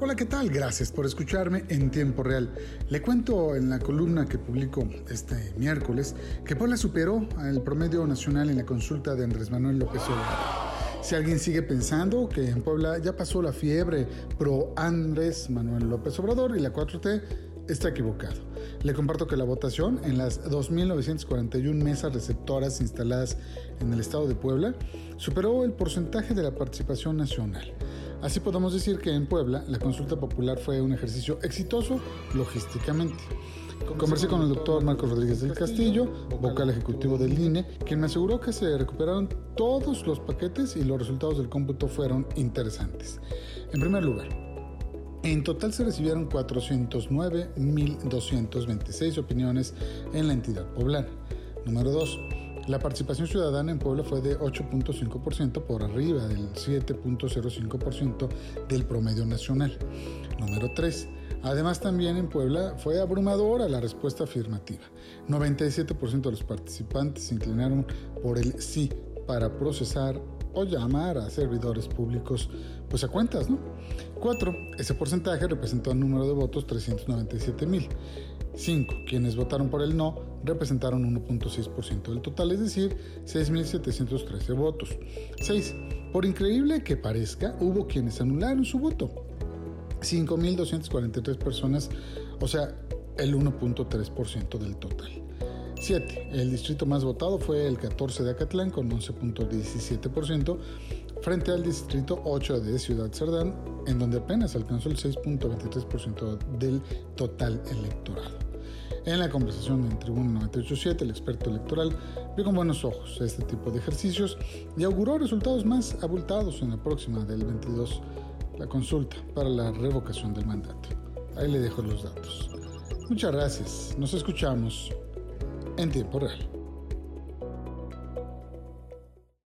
Hola, ¿qué tal? Gracias por escucharme en tiempo real. Le cuento en la columna que publico este miércoles que Puebla superó al promedio nacional en la consulta de Andrés Manuel López Obrador. Si alguien sigue pensando que en Puebla ya pasó la fiebre pro Andrés Manuel López Obrador y la 4T, está equivocado. Le comparto que la votación en las 2.941 mesas receptoras instaladas en el estado de Puebla superó el porcentaje de la participación nacional. Así podemos decir que en Puebla la consulta popular fue un ejercicio exitoso logísticamente. Conversé con el doctor Marcos Rodríguez del Castillo, vocal ejecutivo del INE, quien me aseguró que se recuperaron todos los paquetes y los resultados del cómputo fueron interesantes. En primer lugar, en total se recibieron 409.226 opiniones en la entidad poblana. Número 2. La participación ciudadana en Puebla fue de 8.5% por arriba del 7.05% del promedio nacional. Número 3. Además también en Puebla fue abrumadora la respuesta afirmativa. 97% de los participantes se inclinaron por el sí para procesar o llamar a servidores públicos pues a cuentas, ¿no? 4. Ese porcentaje representó el número de votos 397 mil. 5. Quienes votaron por el no representaron 1.6% del total, es decir, 6.713 votos. 6. Por increíble que parezca, hubo quienes anularon su voto. 5.243 personas, o sea, el 1.3% del total. 7. El distrito más votado fue el 14 de Acatlán con 11.17% frente al distrito 8 de Ciudad Cerdán, en donde apenas alcanzó el 6.23% del total electoral. En la conversación en Tribuna 987, el experto electoral vio con buenos ojos este tipo de ejercicios y auguró resultados más abultados en la próxima del 22, la consulta para la revocación del mandato. Ahí le dejo los datos. Muchas gracias, nos escuchamos en tiempo real.